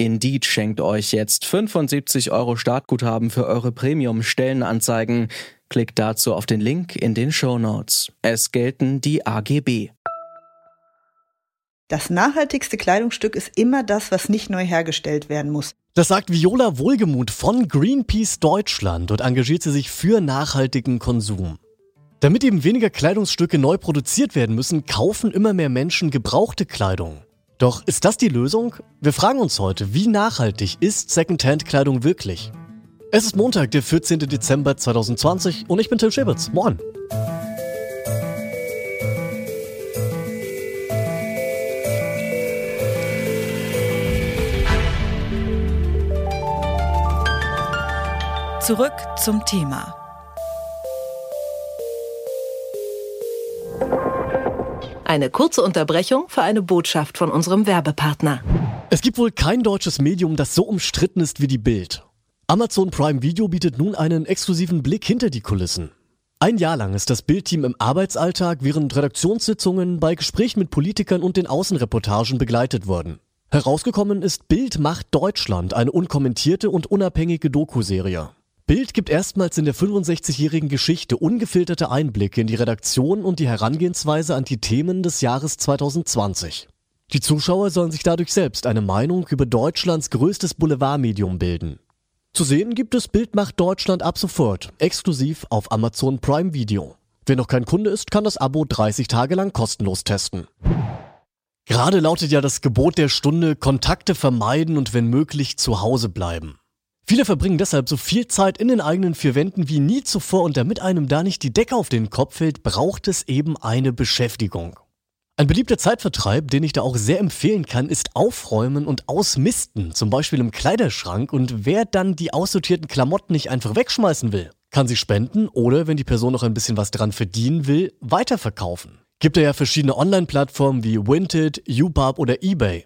Indeed schenkt euch jetzt 75 Euro Startguthaben für eure Premium-Stellenanzeigen. Klickt dazu auf den Link in den Show Notes. Es gelten die AGB. Das nachhaltigste Kleidungsstück ist immer das, was nicht neu hergestellt werden muss. Das sagt Viola Wohlgemuth von Greenpeace Deutschland und engagiert sie sich für nachhaltigen Konsum. Damit eben weniger Kleidungsstücke neu produziert werden müssen, kaufen immer mehr Menschen gebrauchte Kleidung. Doch ist das die Lösung? Wir fragen uns heute, wie nachhaltig ist Secondhand-Kleidung wirklich? Es ist Montag, der 14. Dezember 2020 und ich bin Tim Schäbitz. Moin. Zurück zum Thema. Eine kurze Unterbrechung für eine Botschaft von unserem Werbepartner. Es gibt wohl kein deutsches Medium, das so umstritten ist wie die Bild. Amazon Prime Video bietet nun einen exklusiven Blick hinter die Kulissen. Ein Jahr lang ist das Bildteam im Arbeitsalltag während Redaktionssitzungen bei Gesprächen mit Politikern und den Außenreportagen begleitet worden. Herausgekommen ist Bild macht Deutschland, eine unkommentierte und unabhängige Doku-Serie. Bild gibt erstmals in der 65-jährigen Geschichte ungefilterte Einblicke in die Redaktion und die Herangehensweise an die Themen des Jahres 2020. Die Zuschauer sollen sich dadurch selbst eine Meinung über Deutschlands größtes Boulevardmedium bilden. Zu sehen gibt es Bild macht Deutschland ab sofort, exklusiv auf Amazon Prime Video. Wer noch kein Kunde ist, kann das Abo 30 Tage lang kostenlos testen. Gerade lautet ja das Gebot der Stunde, Kontakte vermeiden und wenn möglich zu Hause bleiben. Viele verbringen deshalb so viel Zeit in den eigenen vier Wänden wie nie zuvor und damit einem da nicht die Decke auf den Kopf fällt, braucht es eben eine Beschäftigung. Ein beliebter Zeitvertreib, den ich da auch sehr empfehlen kann, ist Aufräumen und Ausmisten, zum Beispiel im Kleiderschrank. Und wer dann die aussortierten Klamotten nicht einfach wegschmeißen will, kann sie spenden oder, wenn die Person noch ein bisschen was dran verdienen will, weiterverkaufen. Gibt ja verschiedene Online-Plattformen wie Vinted, Ubab oder eBay.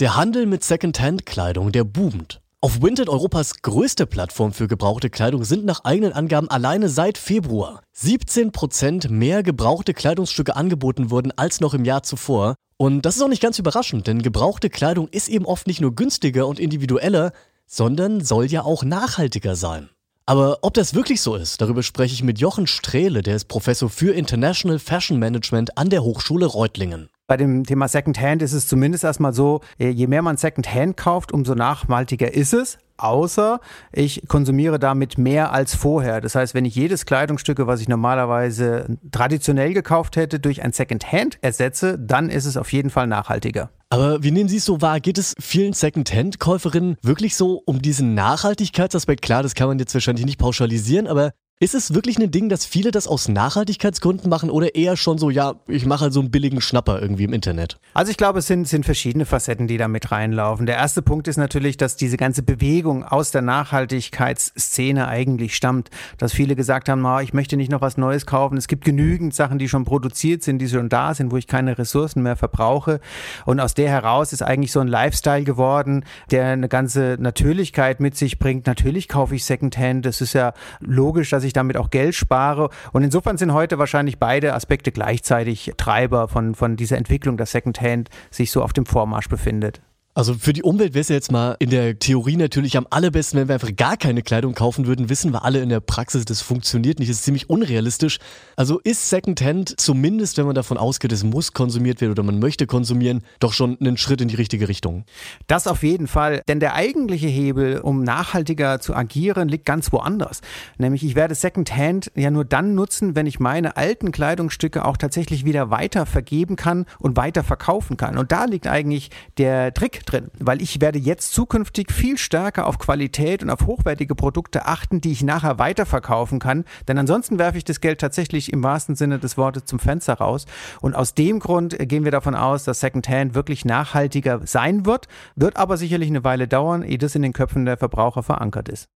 Der Handel mit Secondhand-Kleidung, der boomt. Auf Vinted, Europas größte Plattform für gebrauchte Kleidung, sind nach eigenen Angaben alleine seit Februar 17% mehr gebrauchte Kleidungsstücke angeboten worden als noch im Jahr zuvor. Und das ist auch nicht ganz überraschend, denn gebrauchte Kleidung ist eben oft nicht nur günstiger und individueller, sondern soll ja auch nachhaltiger sein. Aber ob das wirklich so ist, darüber spreche ich mit Jochen Strehle, der ist Professor für International Fashion Management an der Hochschule Reutlingen. Bei dem Thema Secondhand ist es zumindest erstmal so, äh, je mehr man Secondhand kauft, umso nachhaltiger ist es außer ich konsumiere damit mehr als vorher. Das heißt, wenn ich jedes Kleidungsstück, was ich normalerweise traditionell gekauft hätte, durch ein Secondhand ersetze, dann ist es auf jeden Fall nachhaltiger. Aber wie nehmen Sie es so wahr? Geht es vielen Secondhand-Käuferinnen wirklich so um diesen Nachhaltigkeitsaspekt? Klar, das kann man jetzt wahrscheinlich nicht pauschalisieren, aber ist es wirklich ein Ding, dass viele das aus Nachhaltigkeitsgründen machen oder eher schon so, ja, ich mache halt so einen billigen Schnapper irgendwie im Internet? Also ich glaube, es sind, sind verschiedene Facetten, die da mit reinlaufen. Der erste Punkt ist natürlich, dass diese ganze Bewegung aus der Nachhaltigkeitsszene eigentlich stammt. Dass viele gesagt haben, oh, ich möchte nicht noch was Neues kaufen. Es gibt genügend Sachen, die schon produziert sind, die schon da sind, wo ich keine Ressourcen mehr verbrauche. Und aus der heraus ist eigentlich so ein Lifestyle geworden, der eine ganze Natürlichkeit mit sich bringt. Natürlich kaufe ich Secondhand. Das ist ja logisch, dass ich ich damit auch Geld spare. Und insofern sind heute wahrscheinlich beide Aspekte gleichzeitig Treiber von, von dieser Entwicklung, dass Secondhand sich so auf dem Vormarsch befindet. Also für die Umwelt wäre es ja jetzt mal in der Theorie natürlich am allerbesten, wenn wir einfach gar keine Kleidung kaufen würden. Wissen wir alle in der Praxis, das funktioniert nicht, das ist ziemlich unrealistisch. Also ist Secondhand zumindest, wenn man davon ausgeht, es muss konsumiert werden oder man möchte konsumieren, doch schon einen Schritt in die richtige Richtung. Das auf jeden Fall, denn der eigentliche Hebel, um nachhaltiger zu agieren, liegt ganz woanders. Nämlich ich werde Secondhand ja nur dann nutzen, wenn ich meine alten Kleidungsstücke auch tatsächlich wieder weiter vergeben kann und weiter verkaufen kann. Und da liegt eigentlich der Trick drin, weil ich werde jetzt zukünftig viel stärker auf Qualität und auf hochwertige Produkte achten, die ich nachher weiterverkaufen kann. Denn ansonsten werfe ich das Geld tatsächlich im wahrsten Sinne des Wortes zum Fenster raus. Und aus dem Grund gehen wir davon aus, dass Secondhand wirklich nachhaltiger sein wird, wird aber sicherlich eine Weile dauern, ehe das in den Köpfen der Verbraucher verankert ist.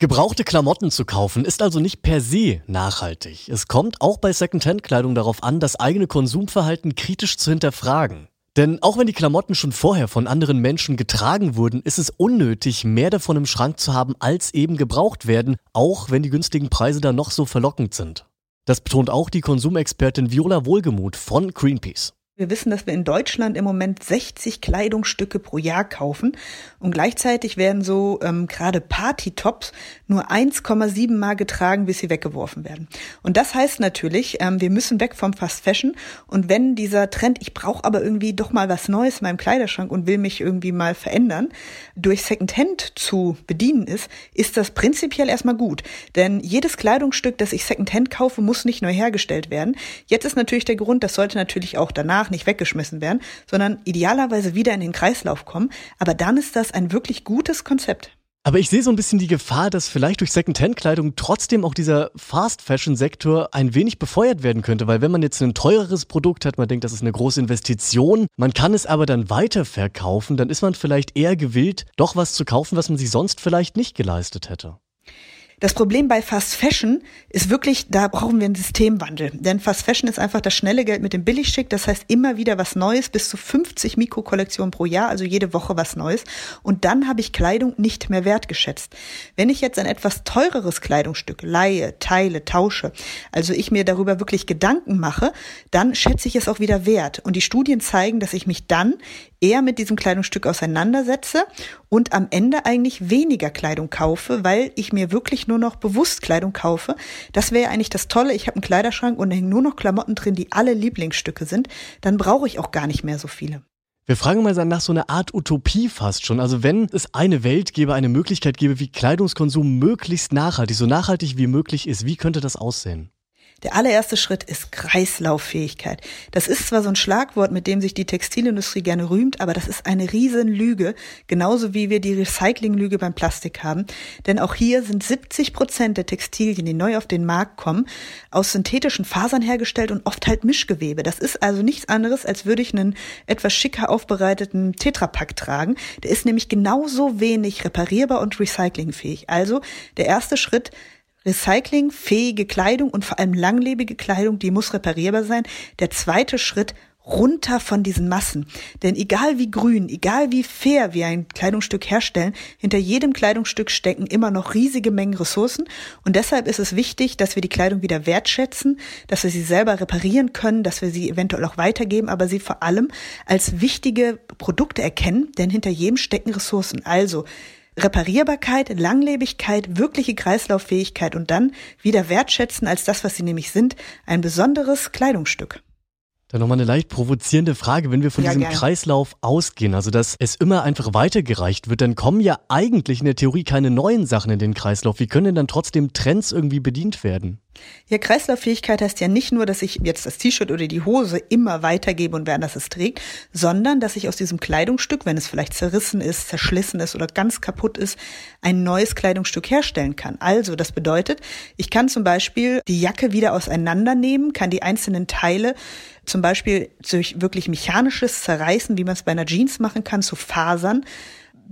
Gebrauchte Klamotten zu kaufen ist also nicht per se nachhaltig. Es kommt auch bei Secondhand-Kleidung darauf an, das eigene Konsumverhalten kritisch zu hinterfragen. Denn auch wenn die Klamotten schon vorher von anderen Menschen getragen wurden, ist es unnötig, mehr davon im Schrank zu haben, als eben gebraucht werden, auch wenn die günstigen Preise da noch so verlockend sind. Das betont auch die Konsumexpertin Viola Wohlgemuth von Greenpeace. Wir wissen, dass wir in Deutschland im Moment 60 Kleidungsstücke pro Jahr kaufen und gleichzeitig werden so ähm, gerade Party-Tops nur 1,7 Mal getragen, bis sie weggeworfen werden. Und das heißt natürlich, ähm, wir müssen weg vom Fast Fashion und wenn dieser Trend, ich brauche aber irgendwie doch mal was Neues in meinem Kleiderschrank und will mich irgendwie mal verändern, durch Secondhand zu bedienen ist, ist das prinzipiell erstmal gut. Denn jedes Kleidungsstück, das ich Secondhand kaufe, muss nicht neu hergestellt werden. Jetzt ist natürlich der Grund, das sollte natürlich auch danach nicht weggeschmissen werden, sondern idealerweise wieder in den Kreislauf kommen. Aber dann ist das ein wirklich gutes Konzept. Aber ich sehe so ein bisschen die Gefahr, dass vielleicht durch Secondhand-Kleidung trotzdem auch dieser Fast-Fashion-Sektor ein wenig befeuert werden könnte, weil wenn man jetzt ein teureres Produkt hat, man denkt, das ist eine große Investition, man kann es aber dann weiterverkaufen, dann ist man vielleicht eher gewillt, doch was zu kaufen, was man sich sonst vielleicht nicht geleistet hätte. Das Problem bei Fast Fashion ist wirklich, da brauchen wir einen Systemwandel. Denn Fast Fashion ist einfach das schnelle Geld mit dem Billigschick. Das heißt immer wieder was Neues, bis zu 50 Mikrokollektionen pro Jahr, also jede Woche was Neues. Und dann habe ich Kleidung nicht mehr wertgeschätzt. Wenn ich jetzt ein etwas teureres Kleidungsstück leihe, teile, tausche, also ich mir darüber wirklich Gedanken mache, dann schätze ich es auch wieder wert. Und die Studien zeigen, dass ich mich dann eher mit diesem Kleidungsstück auseinandersetze und am Ende eigentlich weniger Kleidung kaufe, weil ich mir wirklich nur noch bewusst Kleidung kaufe. Das wäre eigentlich das Tolle. Ich habe einen Kleiderschrank und da hängen nur noch Klamotten drin, die alle Lieblingsstücke sind. Dann brauche ich auch gar nicht mehr so viele. Wir fragen mal nach so einer Art Utopie fast schon. Also wenn es eine Welt gäbe, eine Möglichkeit gäbe, wie Kleidungskonsum möglichst nachhaltig, so nachhaltig wie möglich ist, wie könnte das aussehen? Der allererste Schritt ist Kreislauffähigkeit. Das ist zwar so ein Schlagwort, mit dem sich die Textilindustrie gerne rühmt, aber das ist eine Riesenlüge, genauso wie wir die Recyclinglüge beim Plastik haben. Denn auch hier sind 70 Prozent der Textilien, die neu auf den Markt kommen, aus synthetischen Fasern hergestellt und oft halt Mischgewebe. Das ist also nichts anderes, als würde ich einen etwas schicker aufbereiteten Tetrapack tragen. Der ist nämlich genauso wenig reparierbar und recyclingfähig. Also der erste Schritt, recyclingfähige Kleidung und vor allem langlebige Kleidung, die muss reparierbar sein. Der zweite Schritt runter von diesen Massen. Denn egal wie grün, egal wie fair wir ein Kleidungsstück herstellen, hinter jedem Kleidungsstück stecken immer noch riesige Mengen Ressourcen. Und deshalb ist es wichtig, dass wir die Kleidung wieder wertschätzen, dass wir sie selber reparieren können, dass wir sie eventuell auch weitergeben, aber sie vor allem als wichtige Produkte erkennen, denn hinter jedem stecken Ressourcen. Also Reparierbarkeit, Langlebigkeit, wirkliche Kreislauffähigkeit und dann wieder wertschätzen als das, was sie nämlich sind, ein besonderes Kleidungsstück. Dann nochmal eine leicht provozierende Frage, wenn wir von ja, diesem gern. Kreislauf ausgehen, also dass es immer einfach weitergereicht wird, dann kommen ja eigentlich in der Theorie keine neuen Sachen in den Kreislauf. Wie können denn dann trotzdem Trends irgendwie bedient werden? Ja, Kreislauffähigkeit heißt ja nicht nur, dass ich jetzt das T-Shirt oder die Hose immer weitergebe und wer anders es trägt, sondern dass ich aus diesem Kleidungsstück, wenn es vielleicht zerrissen ist, zerschlissen ist oder ganz kaputt ist, ein neues Kleidungsstück herstellen kann. Also, das bedeutet, ich kann zum Beispiel die Jacke wieder auseinandernehmen, kann die einzelnen Teile zum Beispiel durch wirklich mechanisches Zerreißen, wie man es bei einer Jeans machen kann, zu Fasern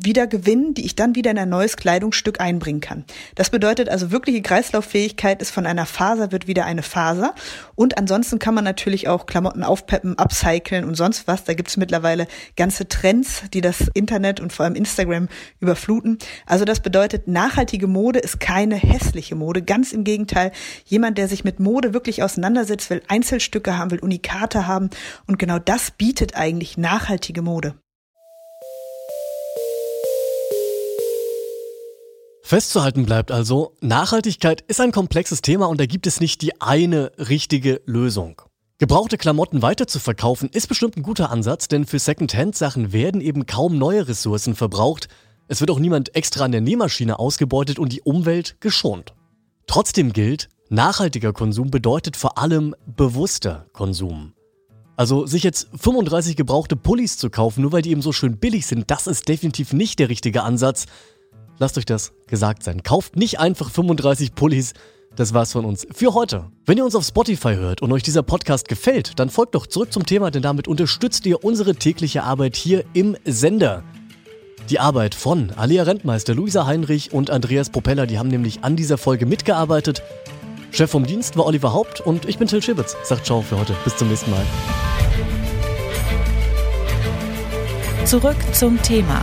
wieder gewinnen, die ich dann wieder in ein neues Kleidungsstück einbringen kann. Das bedeutet also wirkliche Kreislauffähigkeit ist von einer Faser wird wieder eine Faser. Und ansonsten kann man natürlich auch Klamotten aufpeppen, upcyclen und sonst was. Da gibt es mittlerweile ganze Trends, die das Internet und vor allem Instagram überfluten. Also das bedeutet, nachhaltige Mode ist keine hässliche Mode. Ganz im Gegenteil, jemand, der sich mit Mode wirklich auseinandersetzt, will Einzelstücke haben, will Unikate haben. Und genau das bietet eigentlich nachhaltige Mode. Festzuhalten bleibt also, Nachhaltigkeit ist ein komplexes Thema und da gibt es nicht die eine richtige Lösung. Gebrauchte Klamotten weiter zu verkaufen ist bestimmt ein guter Ansatz, denn für Secondhand-Sachen werden eben kaum neue Ressourcen verbraucht. Es wird auch niemand extra an der Nähmaschine ausgebeutet und die Umwelt geschont. Trotzdem gilt, nachhaltiger Konsum bedeutet vor allem bewusster Konsum. Also sich jetzt 35 gebrauchte Pullis zu kaufen, nur weil die eben so schön billig sind, das ist definitiv nicht der richtige Ansatz. Lasst euch das gesagt sein. Kauft nicht einfach 35 Pullis. Das war's von uns für heute. Wenn ihr uns auf Spotify hört und euch dieser Podcast gefällt, dann folgt doch zurück zum Thema, denn damit unterstützt ihr unsere tägliche Arbeit hier im Sender. Die Arbeit von Alia Rentmeister, Luisa Heinrich und Andreas Propeller, die haben nämlich an dieser Folge mitgearbeitet. Chef vom Dienst war Oliver Haupt und ich bin Till Schibitz. Sagt ciao für heute. Bis zum nächsten Mal. Zurück zum Thema